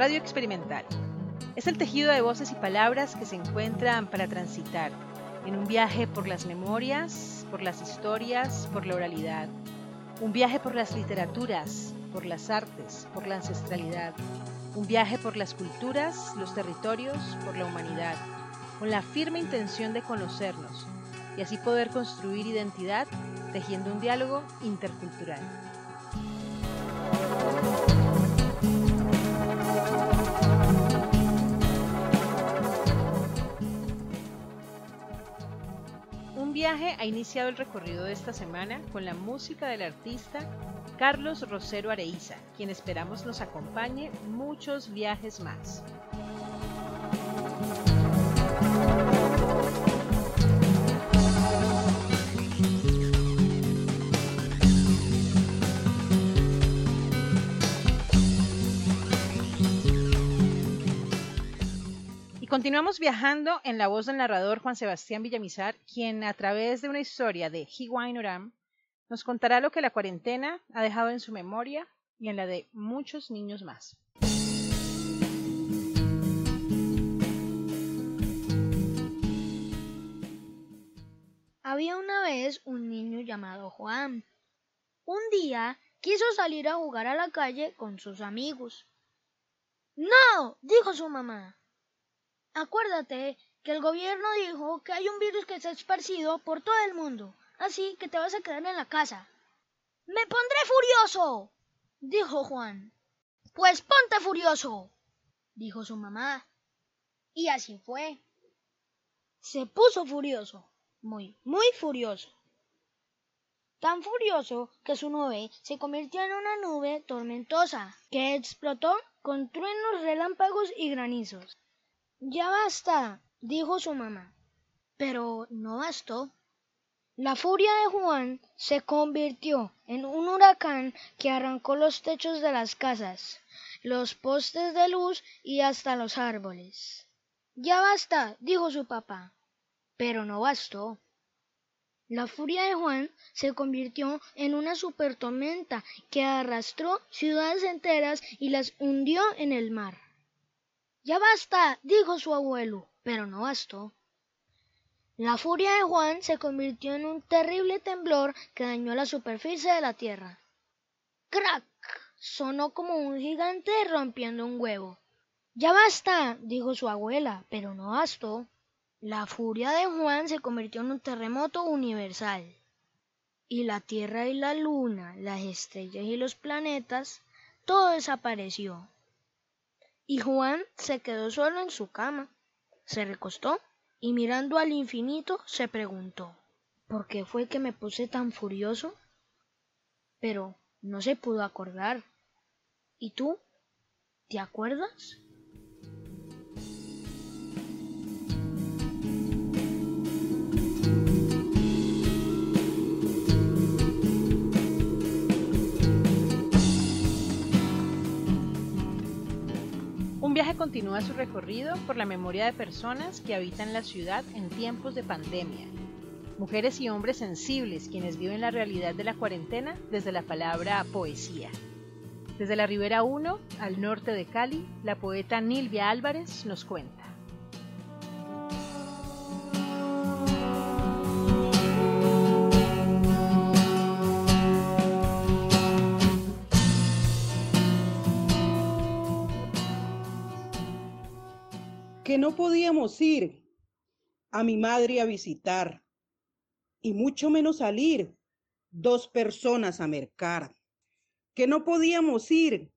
Radio experimental. Es el tejido de voces y palabras que se encuentran para transitar en un viaje por las memorias, por las historias, por la oralidad. Un viaje por las literaturas, por las artes, por la ancestralidad. Un viaje por las culturas, los territorios, por la humanidad, con la firme intención de conocernos y así poder construir identidad tejiendo un diálogo intercultural. Viaje ha iniciado el recorrido de esta semana con la música del artista Carlos Rosero Areiza, quien esperamos nos acompañe muchos viajes más. Continuamos viajando en la voz del narrador Juan Sebastián Villamizar, quien a través de una historia de Oram nos contará lo que la cuarentena ha dejado en su memoria y en la de muchos niños más. Había una vez un niño llamado Juan. Un día quiso salir a jugar a la calle con sus amigos. No, dijo su mamá. Acuérdate que el gobierno dijo que hay un virus que se ha esparcido por todo el mundo, así que te vas a quedar en la casa. Me pondré furioso, dijo Juan. Pues ponte furioso, dijo su mamá. Y así fue. Se puso furioso, muy, muy furioso. Tan furioso que su nube se convirtió en una nube tormentosa, que explotó con truenos, relámpagos y granizos. Ya basta, dijo su mamá. Pero no bastó. La furia de Juan se convirtió en un huracán que arrancó los techos de las casas, los postes de luz y hasta los árboles. Ya basta, dijo su papá. Pero no bastó. La furia de Juan se convirtió en una supertormenta que arrastró ciudades enteras y las hundió en el mar. Ya basta, dijo su abuelo, pero no bastó. La furia de Juan se convirtió en un terrible temblor que dañó la superficie de la tierra. ¡Crack! sonó como un gigante rompiendo un huevo. Ya basta, dijo su abuela, pero no bastó. La furia de Juan se convirtió en un terremoto universal. Y la Tierra y la Luna, las estrellas y los planetas, todo desapareció y Juan se quedó solo en su cama. Se recostó y mirando al infinito se preguntó ¿Por qué fue que me puse tan furioso? Pero no se pudo acordar. ¿Y tú? ¿Te acuerdas? Viaje continúa su recorrido por la memoria de personas que habitan la ciudad en tiempos de pandemia. Mujeres y hombres sensibles quienes viven la realidad de la cuarentena desde la palabra poesía. Desde la Ribera 1, al norte de Cali, la poeta Nilvia Álvarez nos cuenta. Que no podíamos ir a mi madre a visitar y mucho menos salir dos personas a mercar, que no podíamos ir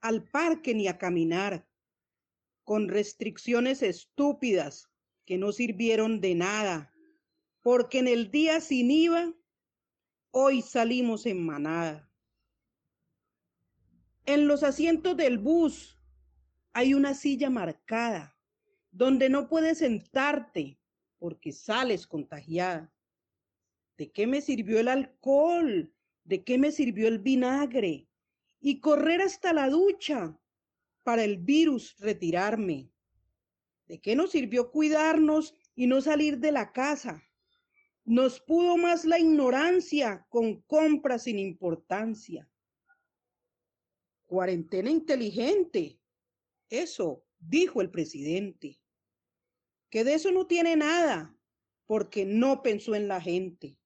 al parque ni a caminar, con restricciones estúpidas que no sirvieron de nada, porque en el día sin IVA, hoy salimos en manada. En los asientos del bus hay una silla marcada donde no puedes sentarte porque sales contagiada. ¿De qué me sirvió el alcohol? ¿De qué me sirvió el vinagre? Y correr hasta la ducha para el virus retirarme. ¿De qué nos sirvió cuidarnos y no salir de la casa? Nos pudo más la ignorancia con compras sin importancia. Cuarentena inteligente. Eso, dijo el presidente. Que de eso no tiene nada, porque no pensó en la gente.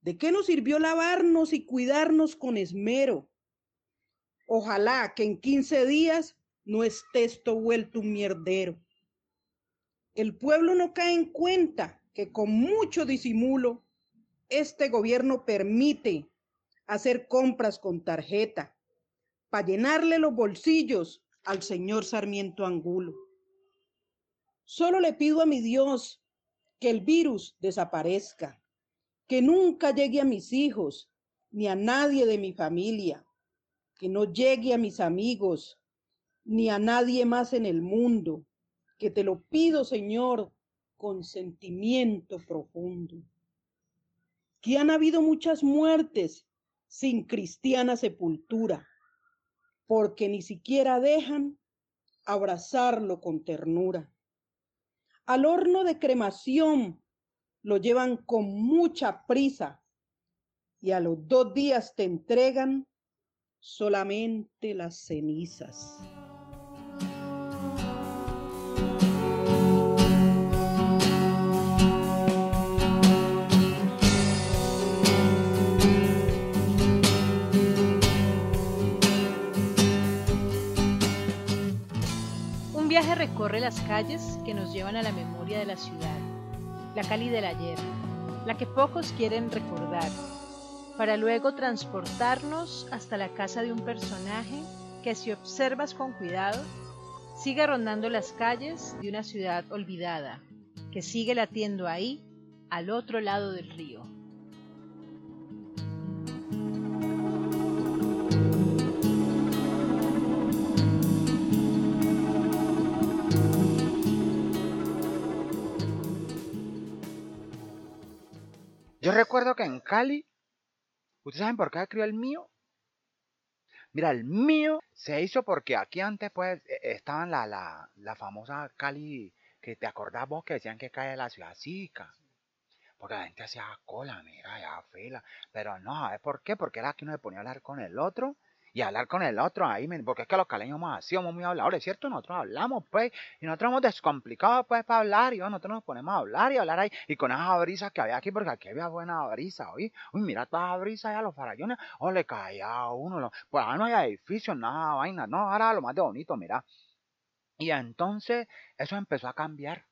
¿De qué nos sirvió lavarnos y cuidarnos con esmero? Ojalá que en 15 días no esté esto vuelto un mierdero. El pueblo no cae en cuenta que con mucho disimulo este gobierno permite hacer compras con tarjeta para llenarle los bolsillos al señor Sarmiento Angulo. Solo le pido a mi Dios que el virus desaparezca, que nunca llegue a mis hijos ni a nadie de mi familia, que no llegue a mis amigos ni a nadie más en el mundo, que te lo pido, Señor, con sentimiento profundo. Que han habido muchas muertes sin cristiana sepultura, porque ni siquiera dejan abrazarlo con ternura. Al horno de cremación lo llevan con mucha prisa y a los dos días te entregan solamente las cenizas. Viaje recorre las calles que nos llevan a la memoria de la ciudad, la Cali del ayer, la que pocos quieren recordar, para luego transportarnos hasta la casa de un personaje que si observas con cuidado, sigue rondando las calles de una ciudad olvidada, que sigue latiendo ahí, al otro lado del río. Yo recuerdo que en Cali, ¿ustedes saben por qué escribió el mío? Mira, el mío se hizo porque aquí antes pues e- estaban la, la, la famosa Cali, que te acordás vos que decían que cae la ciudad. Porque la gente hacía cola, mira, ya fila. Pero no, ¿sabes por qué? Porque era que uno se ponía a hablar con el otro y hablar con el otro ahí, porque es que los caleños somos así, muy habladores, ¿cierto? Nosotros hablamos, pues, y nosotros hemos descomplicado, pues, para hablar, y nosotros nos ponemos a hablar y hablar ahí, y con esa brisa que había aquí, porque aquí había buena brisa, ¿oí? Uy, mira toda esa brisa allá, los farallones, o le caía a uno, pues ahora no hay edificios, nada, vaina, no, ahora lo más de bonito, mira. Y entonces, eso empezó a cambiar.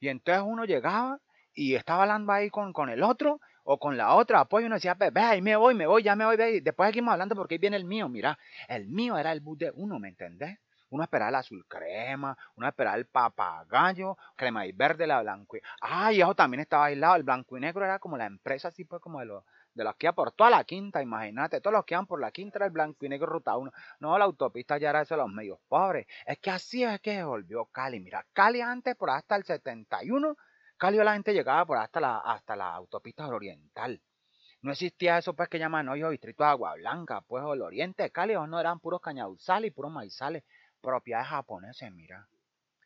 Y entonces uno llegaba y estaba hablando ahí con, con el otro o con la otra, y uno decía, ve, ve, ahí me voy, me voy, ya me voy, ve, después seguimos hablando porque ahí viene el mío, mira, el mío era el bus de uno, ¿me entendés? Uno esperaba el azul crema, uno esperaba el papagayo, crema y verde, la blanco y... Ah, y eso también estaba aislado, el blanco y negro era como la empresa así pues como de los, de los que iban por toda la quinta, imagínate, todos los que iban por la quinta era el blanco y negro ruta 1. No, la autopista ya era eso de los medios pobres. Es que así es que volvió Cali. Mira, Cali antes, por hasta el 71, Cali la gente llegaba por hasta la, hasta la autopista oriental. No existía eso pues que llaman hoy distrito de Agua Blanca, pues el oriente de no eran puros cañaduzales y puros maizales, propiedades japoneses, mira.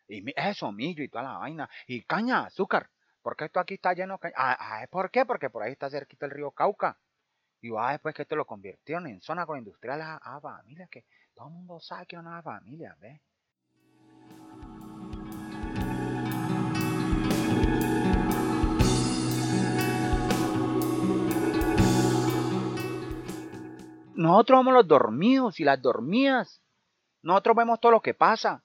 Y eso, millo y toda la vaina. Y caña, azúcar. Porque esto aquí está lleno de caña. Ah, ah, ¿por qué? Porque por ahí está cerquita el río Cauca. Y va después que esto lo convirtieron en zona con industriales a, a familia, que todo el mundo sabe que es una familia, ¿ves? Nosotros somos los dormidos y las dormidas. Nosotros vemos todo lo que pasa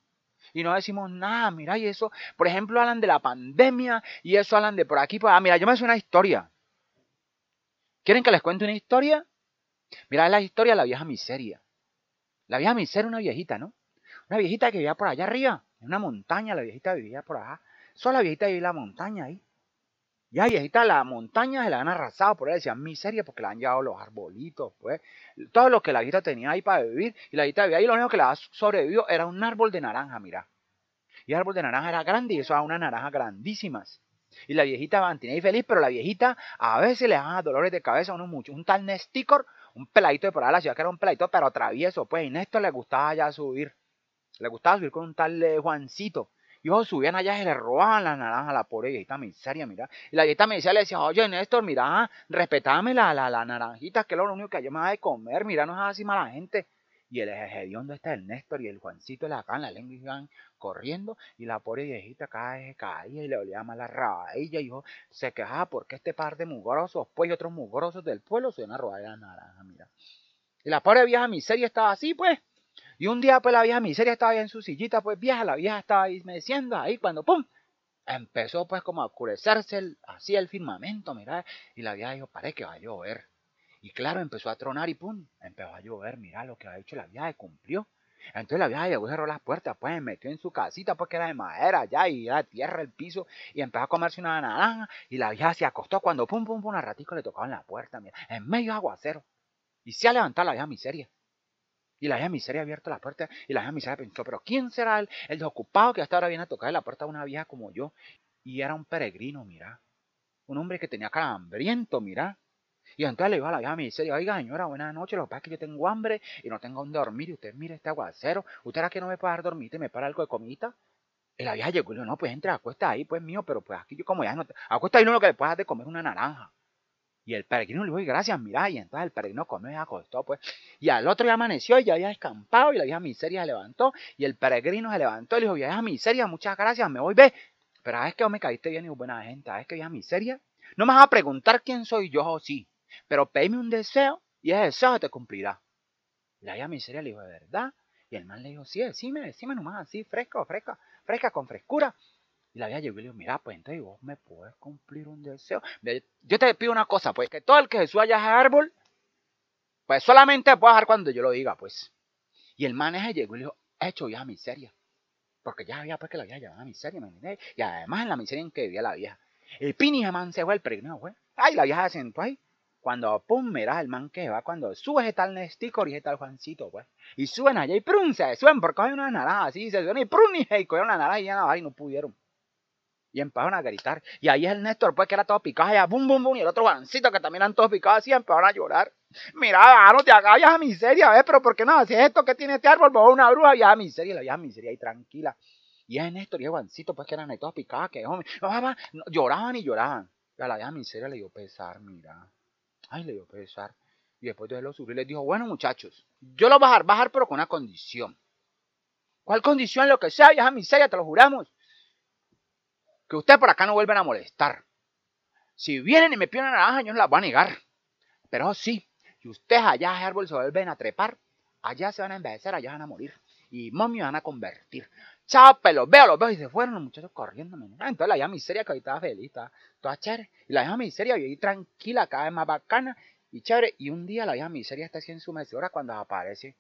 y no decimos nada. Mira, y eso, por ejemplo, hablan de la pandemia y eso hablan de por aquí. Por... Ah, mira, yo me sé una historia. ¿Quieren que les cuente una historia? Mira, es la historia de la vieja miseria. La vieja miseria, una viejita, ¿no? Una viejita que vivía por allá arriba, en una montaña, la viejita vivía por allá. Solo la viejita vivía en la montaña ahí. Ya viejita, la montaña se la han arrasado, por ahí decían miseria, porque le han llevado los arbolitos, pues. Todo lo que la viejita tenía ahí para vivir, y la viejita vivía ahí, lo único que le había sobrevivido era un árbol de naranja, mira. Y el árbol de naranja era grande, y eso era unas naranjas grandísimas. Y la viejita mantenía ahí feliz, pero la viejita a veces le daba dolores de cabeza a uno mucho. Un tal Nesticor, un peladito de por ahí la ciudad que era un peladito, pero travieso, pues, y Néstor le gustaba ya subir. Le gustaba subir con un tal eh, Juancito. Y ellos subían allá y se le robaban las naranjas a la pobre viejita miseria, mira. Y la viejita miseria le decía, oye, Néstor, mira, respetame la, la, la naranjita, que es lo único que yo me va de comer, mira, no es así mala gente. Y el hediondo está el Néstor y el Juancito le en la lengua iban corriendo y la pobre viejita cada vez caía y le olía mal la rabadilla y yo se quejaba porque este par de mugrosos, pues y otros mugrosos del pueblo se iban a robar la naranja, mira. Y la pobre vieja miseria estaba así, pues. Y un día, pues, la vieja miseria estaba ahí en su sillita, pues, vieja, la vieja estaba ahí ahí cuando, ¡pum! Empezó, pues, como a oscurecerse el, así el firmamento, mira. Y la vieja dijo, parece que va a llover. Y claro, empezó a tronar y ¡pum! Empezó a llover, mira lo que ha hecho la vieja, cumplió. Entonces la vieja llegó y cerró las puertas, pues metió en su casita, porque era de madera ya, y era de tierra el piso, y empezó a comerse una naranja, y la vieja se acostó cuando pum, pum, pum, un ratico le tocaban la puerta, mira, en medio aguacero. Y se ha levantado la vieja miseria. Y la vieja miseria ha abierto la puerta, y la vieja miseria pensó, pero ¿quién será el, el desocupado que hasta ahora viene a tocar la puerta de una vieja como yo? Y era un peregrino, mira. Un hombre que tenía cara hambriento, mira. Y entonces le dijo a la vieja miseria, oiga señora, buenas noches, lo que pasa es que yo tengo hambre y no tengo dónde dormir, y usted mire este aguacero, ¿usted era que no me puede dar dormir y me para algo de comida? Y la vieja llegó y le dijo, no, pues entre, acuesta ahí, pues mío, pero pues aquí yo como ya no, te... acuesta ahí no lo que le puedas de comer una naranja. Y el peregrino le dijo, gracias, mira, y entonces el peregrino comió y acostó, pues. Y al otro día amaneció y ya había escampado y la vieja miseria se levantó y el peregrino se levantó y le dijo, vieja miseria, muchas gracias, me voy, ve. Pero es que me caíste bien y buena gente, es que vieja miseria, no me vas a preguntar quién soy yo o sí, pero pedime un deseo y ese deseo te cumplirá. La vieja miseria le dijo, ¿de verdad? Y el man le dijo, sí, decime, decime nomás así, fresco, fresca, fresca, con frescura. Y la vieja llegó y le dijo, mira, pues entonces vos me puedes cumplir un deseo. Yo te pido una cosa, pues que todo el que Jesús haya ese árbol, pues solamente puedo dejar cuando yo lo diga, pues. Y el man ese llegó y le dijo, hecho ya miseria. Porque ya había pues que la vieja llevaba miseria, ¿me entiendes? Y además en la miseria en que vivía la vieja. El pini man se fue, el peregrino fue. Ay, la vieja se sentó ahí. Cuando, pum, mira el man que va, cuando sube está el Nesticor y está el Juancito, pues. Y suben allá y prun, se suben porque hay una naranja así, se suben y prun, y cogieron una naranja y ya y no pudieron. Y empezaron a gritar. Y ahí es el Néstor, pues, que era todo picado, allá, bum, bum, bum, y el otro Juancito, que también eran todos picados así, empezaron a llorar. Mira, no te hagas vieja miseria, ¿ves? Pero ¿por qué no? Si es esto que tiene este árbol, pues una bruja, vieja miseria, la vieja miseria ahí tranquila. Y es Néstor y el Juancito, pues, que eran ahí todos picados, que, hombre, lloraban y lloraban. Y a la vieja miseria le dio pesar, mira. Ay, le dio pesar. Y después de lo subir, les dijo, bueno, muchachos, yo lo a bajar, bajar, pero con una condición. ¿Cuál condición? Lo que sea, vieja miseria, te lo juramos que usted por acá no vuelven a molestar. Si vienen y me piden naranja, yo no las voy a negar. Pero sí, si ustedes allá ese árbol se vuelven a trepar, allá se van a envejecer, allá van a morir. Y mami van a convertir. Chao, los veo, los veo. Y se fueron los muchachos corriendo. Entonces la vieja miseria que ahí estaba feliz, estaba toda chévere. Y la vieja miseria ahí tranquila, cada vez más bacana y chévere. Y un día la vieja miseria está así en su mecedora cuando aparece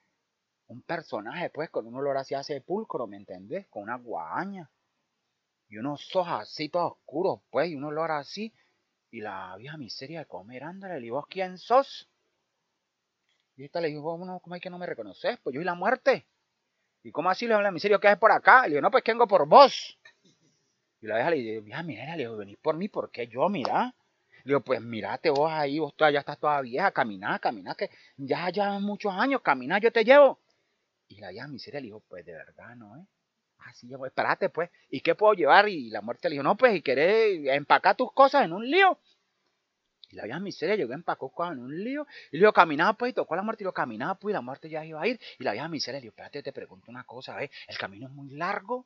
un personaje, pues, con un olor así a sepulcro, ¿me entendés? Con una guaña y unos ojos así todos oscuros, pues, y un olor así. Y la vieja miseria de comer, ándale, ¿y vos quién sos? Y esta le dijo, bueno, ¿cómo es que no me reconoces? Pues yo y la muerte. ¿Y cómo así le habla la miseria? ¿Qué es por acá? Le digo, no, pues que vengo por vos. Y la vieja le dijo, vieja, mira, le digo, venís por mí, ¿por qué yo? Mira. Le digo, pues mirate vos ahí, vos ya estás toda vieja, caminá, caminá, que ya ya muchos años, caminá, yo te llevo. Y la vieja miseria le dijo, pues de verdad, ¿no? Eh? Así, ah, espérate, pues. ¿Y qué puedo llevar? Y la muerte le dijo, no, pues, y querés empacar tus cosas en un lío. Y la vieja miseria llegó, empacó en un lío. Y le dijo, caminaba, pues, y tocó a la muerte y lo caminaba, pues, y la muerte ya iba a ir. Y la vieja miseria le dijo, espérate, te pregunto una cosa, ¿eh? El camino es muy largo.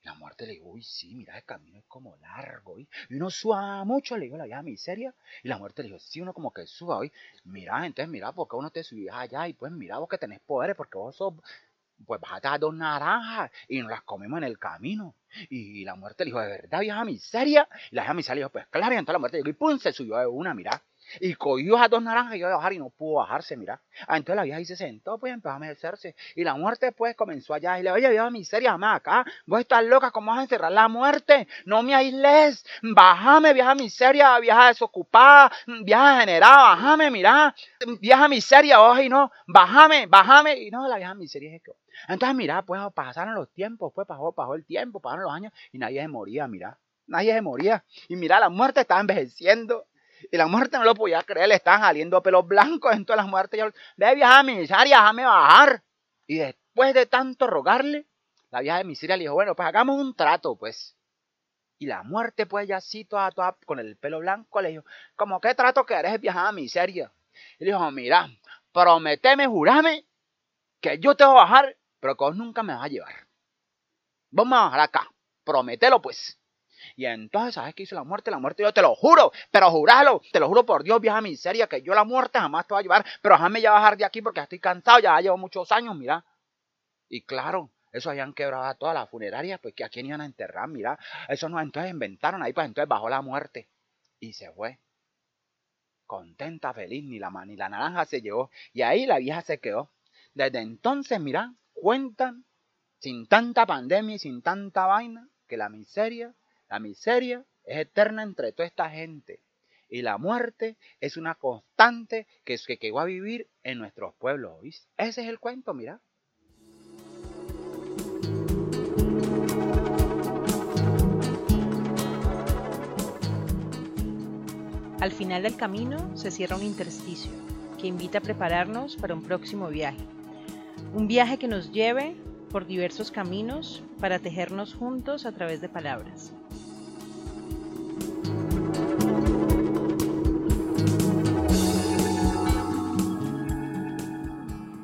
Y la muerte le dijo, uy, sí, mira, el camino es como largo. Y uno suba mucho, le dijo la vieja miseria. Y la muerte le dijo, sí, uno como que suba hoy. Mira, entonces, mira, porque uno te subís allá y pues mira vos que tenés poderes, porque vos sos pues bajate a dos naranjas y nos las comemos en el camino. Y la muerte le dijo, ¿de verdad, vieja miseria? Y la vieja miseria dijo, pues claro, y entonces la muerte llegó y pum, se subió de una, mira. Y cogió a dos naranjas y iba a bajar y no pudo bajarse, mira. Ah, entonces la vieja ahí se sentó, pues empezó a merecerse. Y la muerte, pues, comenzó allá. Y le oye, vieja miseria, dame acá. Vos estás loca, ¿cómo vas a encerrar la muerte? No me aisles. Bájame, vieja miseria, vieja desocupada, vieja generada, bájame, mira. Vieja miseria, ojo, y no, bájame, bájame. Y no, la vieja miseria es que. Entonces, mira, pues pasaron los tiempos, pues pasó, pasó el tiempo, pasaron los años y nadie se moría, mira. Nadie se moría. Y mira, la muerte estaba envejeciendo. Y la muerte no lo podía creer, le estaban saliendo pelos blancos en todas las muertes. Ve, vieja miseria, déjame bajar. Y después de tanto rogarle, la vieja de miseria le dijo, bueno, pues hagamos un trato, pues. Y la muerte, pues ya así, toda, toda, con el pelo blanco, le dijo, ¿cómo qué trato que eres viajada miseria? Y le dijo, mira, prometeme, jurame, que yo te voy a bajar, pero que vos nunca me vas a llevar. Vamos a bajar acá, promételo pues. Y entonces, ¿sabes qué hizo la muerte? La muerte, yo te lo juro, pero juralo, te lo juro por Dios, vieja miseria, que yo la muerte jamás te va a llevar, pero jamás me voy a bajar de aquí porque estoy cansado, ya llevo muchos años, mira. Y claro, eso habían quebrado a todas las funerarias, pues que a quién iban a enterrar, mira. Eso no, entonces inventaron ahí, pues entonces bajó la muerte. Y se fue. Contenta, feliz, ni la, ni la naranja se llevó. Y ahí la vieja se quedó. Desde entonces, mira, cuentan, sin tanta pandemia y sin tanta vaina, que la miseria, la miseria es eterna entre toda esta gente. Y la muerte es una constante que, que, que va a vivir en nuestros pueblos. Ese es el cuento, mira. Al final del camino se cierra un intersticio que invita a prepararnos para un próximo viaje. Un viaje que nos lleve por diversos caminos para tejernos juntos a través de palabras.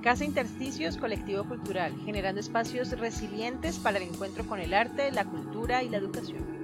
Casa Intersticios Colectivo Cultural, generando espacios resilientes para el encuentro con el arte, la cultura y la educación.